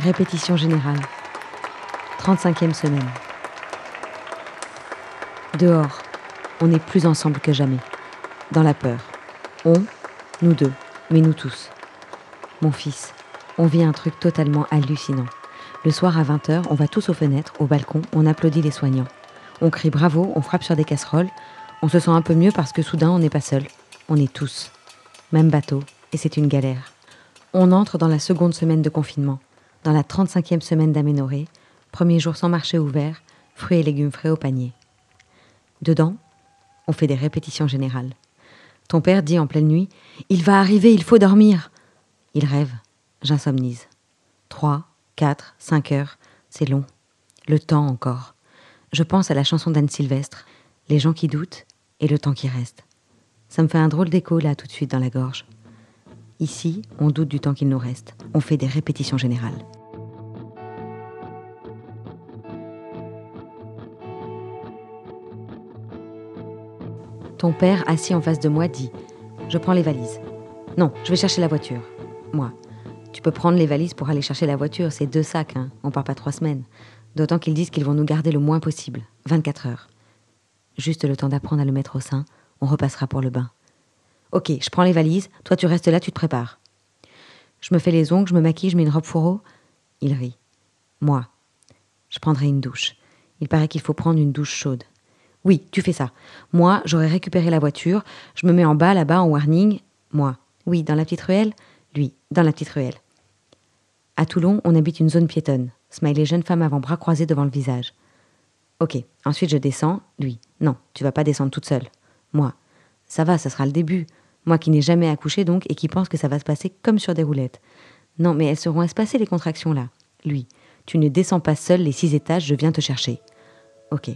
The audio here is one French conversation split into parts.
Répétition générale. 35e semaine. Dehors, on est plus ensemble que jamais. Dans la peur. On, nous deux, mais nous tous. Mon fils, on vit un truc totalement hallucinant. Le soir à 20h, on va tous aux fenêtres, au balcon, on applaudit les soignants. On crie bravo, on frappe sur des casseroles. On se sent un peu mieux parce que soudain on n'est pas seul. On est tous. Même bateau, et c'est une galère. On entre dans la seconde semaine de confinement, dans la 35e semaine d'aménorrhée, premier jour sans marché ouvert, fruits et légumes frais au panier. Dedans, on fait des répétitions générales. Ton père dit en pleine nuit Il va arriver, il faut dormir. Il rêve, j'insomnise. Trois, quatre, cinq heures, c'est long. Le temps encore. Je pense à la chanson d'Anne Sylvestre, Les gens qui doutent et le temps qui reste. Ça me fait un drôle d'écho là tout de suite dans la gorge. Ici, on doute du temps qu'il nous reste. On fait des répétitions générales. Ton père, assis en face de moi, dit Je prends les valises. Non, je vais chercher la voiture. Moi. Tu peux prendre les valises pour aller chercher la voiture, c'est deux sacs, hein. On part pas trois semaines. D'autant qu'ils disent qu'ils vont nous garder le moins possible, 24 heures. Juste le temps d'apprendre à le mettre au sein, on repassera pour le bain. Ok, je prends les valises, toi tu restes là, tu te prépares. Je me fais les ongles, je me maquille, je mets une robe fourreau. Il rit. Moi, je prendrai une douche. Il paraît qu'il faut prendre une douche chaude. Oui, tu fais ça. Moi, j'aurais récupéré la voiture, je me mets en bas là-bas en warning. Moi, oui, dans la petite ruelle? Lui, dans la petite ruelle. À Toulon, on habite une zone piétonne. Smiley jeune femme avant bras croisés devant le visage. Ok, ensuite je descends. Lui, non, tu vas pas descendre toute seule. Moi, ça va, ça sera le début. Moi qui n'ai jamais accouché donc et qui pense que ça va se passer comme sur des roulettes. Non, mais elles seront espacées les contractions là. Lui, tu ne descends pas seul les six étages, je viens te chercher. Ok.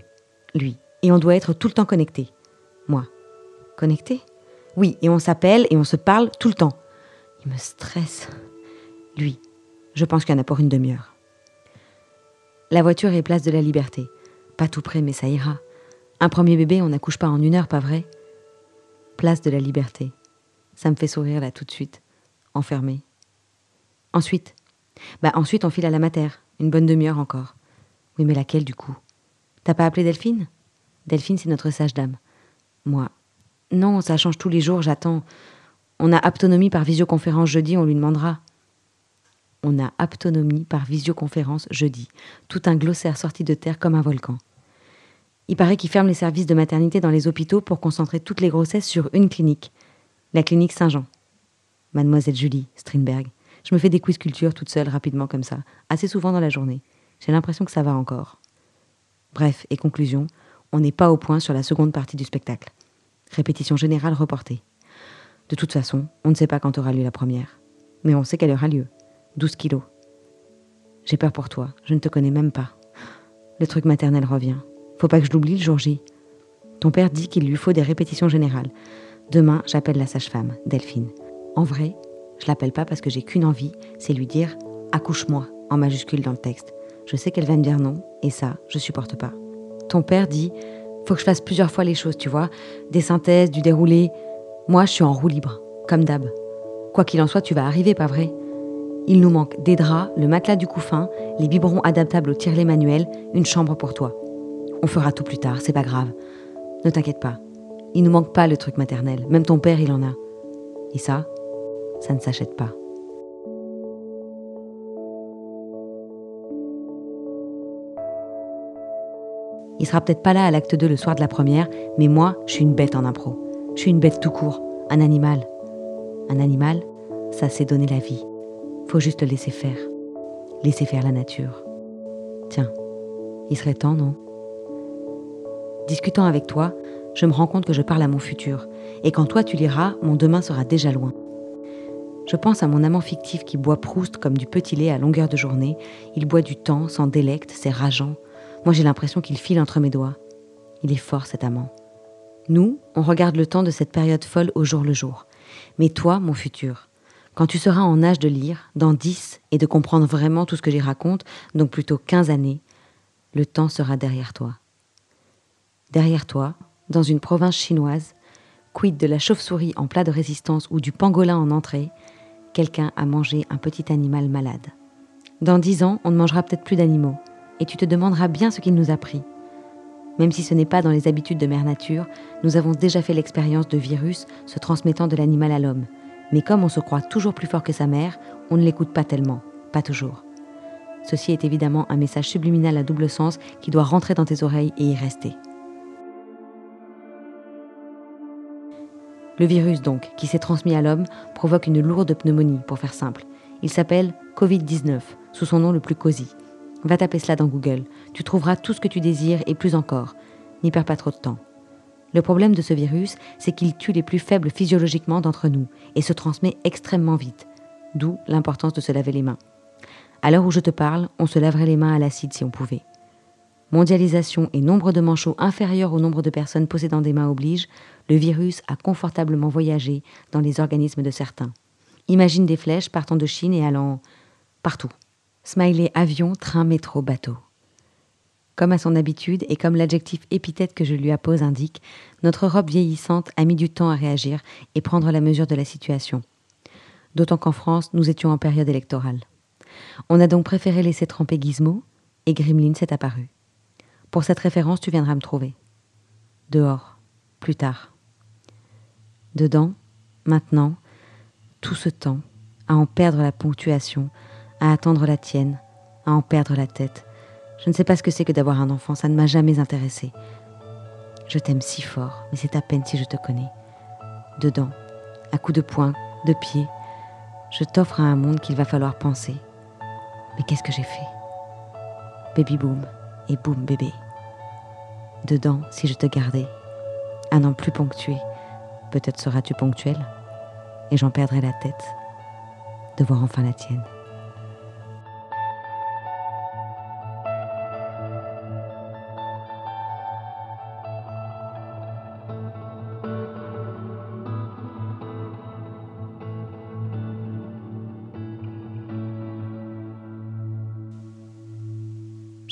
Lui, et on doit être tout le temps connecté. Moi, connecté? Oui, et on s'appelle et on se parle tout le temps. Il me stresse. Lui, je pense qu'il y en a pour une demi-heure. La voiture est place de la liberté. Pas tout près, mais ça ira. Un premier bébé, on n'accouche pas en une heure, pas vrai? Place de la liberté. Ça me fait sourire là tout de suite. Enfermé. Ensuite Bah ensuite on file à la mater. Une bonne demi-heure encore. Oui, mais laquelle du coup? T'as pas appelé Delphine? Delphine, c'est notre sage-dame. Moi. Non, ça change tous les jours, j'attends. On a aptonomie par visioconférence jeudi, on lui demandera. On a aptonomie par visioconférence jeudi. Tout un glossaire sorti de terre comme un volcan. Il paraît qu'ils ferment les services de maternité dans les hôpitaux pour concentrer toutes les grossesses sur une clinique. La clinique Saint-Jean. Mademoiselle Julie Strindberg. Je me fais des quiz culture toute seule rapidement comme ça, assez souvent dans la journée. J'ai l'impression que ça va encore. Bref, et conclusion, on n'est pas au point sur la seconde partie du spectacle. Répétition générale reportée. De toute façon, on ne sait pas quand aura lieu la première. Mais on sait qu'elle aura lieu. 12 kilos. J'ai peur pour toi, je ne te connais même pas. Le truc maternel revient. Faut pas que je l'oublie le jour J. Ton père dit qu'il lui faut des répétitions générales. Demain, j'appelle la sage-femme, Delphine. En vrai, je l'appelle pas parce que j'ai qu'une envie, c'est lui dire accouche-moi en majuscule dans le texte. Je sais qu'elle va me dire non, et ça, je supporte pas. Ton père dit faut que je fasse plusieurs fois les choses, tu vois, des synthèses, du déroulé. Moi, je suis en roue libre, comme d'hab. Quoi qu'il en soit, tu vas arriver, pas vrai? Il nous manque des draps, le matelas du couffin, les biberons adaptables au tirelet manuel, une chambre pour toi. On fera tout plus tard, c'est pas grave. Ne t'inquiète pas. Il nous manque pas le truc maternel, même ton père, il en a. Et ça, ça ne s'achète pas. Il sera peut-être pas là à l'acte 2 le soir de la première, mais moi, je suis une bête en impro. Je suis une bête tout court, un animal. Un animal, ça c'est donner la vie. Faut juste le laisser faire. Laisser faire la nature. Tiens, il serait temps, non? Discutant avec toi, je me rends compte que je parle à mon futur, et quand toi tu liras, mon demain sera déjà loin. Je pense à mon amant fictif qui boit Proust comme du petit lait à longueur de journée. Il boit du temps, s'en délecte, c'est rageant. Moi, j'ai l'impression qu'il file entre mes doigts. Il est fort, cet amant. Nous, on regarde le temps de cette période folle au jour le jour. Mais toi, mon futur, quand tu seras en âge de lire, dans dix, et de comprendre vraiment tout ce que j'y raconte, donc plutôt quinze années, le temps sera derrière toi. Derrière toi, dans une province chinoise, quid de la chauve-souris en plat de résistance ou du pangolin en entrée, quelqu'un a mangé un petit animal malade. Dans dix ans, on ne mangera peut-être plus d'animaux, et tu te demanderas bien ce qu'il nous a pris. Même si ce n'est pas dans les habitudes de mère nature, nous avons déjà fait l'expérience de virus se transmettant de l'animal à l'homme. Mais comme on se croit toujours plus fort que sa mère, on ne l'écoute pas tellement, pas toujours. Ceci est évidemment un message subliminal à double sens qui doit rentrer dans tes oreilles et y rester. Le virus, donc, qui s'est transmis à l'homme, provoque une lourde pneumonie, pour faire simple. Il s'appelle Covid-19, sous son nom le plus cosy. Va taper cela dans Google. Tu trouveras tout ce que tu désires et plus encore. N'y perds pas trop de temps. Le problème de ce virus, c'est qu'il tue les plus faibles physiologiquement d'entre nous et se transmet extrêmement vite. D'où l'importance de se laver les mains. À l'heure où je te parle, on se laverait les mains à l'acide si on pouvait. Mondialisation et nombre de manchots inférieurs au nombre de personnes possédant des mains oblige, le virus a confortablement voyagé dans les organismes de certains. Imagine des flèches partant de Chine et allant partout. Smiley avion, train, métro, bateau. Comme à son habitude et comme l'adjectif épithète que je lui appose indique, notre Europe vieillissante a mis du temps à réagir et prendre la mesure de la situation. D'autant qu'en France, nous étions en période électorale. On a donc préféré laisser tremper Gizmo et Grimlin s'est apparu. Pour cette référence, tu viendras me trouver. Dehors, plus tard. Dedans, maintenant, tout ce temps, à en perdre la ponctuation, à attendre la tienne, à en perdre la tête. Je ne sais pas ce que c'est que d'avoir un enfant, ça ne m'a jamais intéressé. Je t'aime si fort, mais c'est à peine si je te connais. Dedans, à coups de poing, de pied, je t'offre à un monde qu'il va falloir penser. Mais qu'est-ce que j'ai fait? Baby boom et boum bébé. Dedans, si je te gardais, un an plus ponctué, peut-être seras-tu ponctuel, et j'en perdrai la tête de voir enfin la tienne.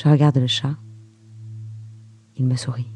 Je regarde le chat. Il me sourit.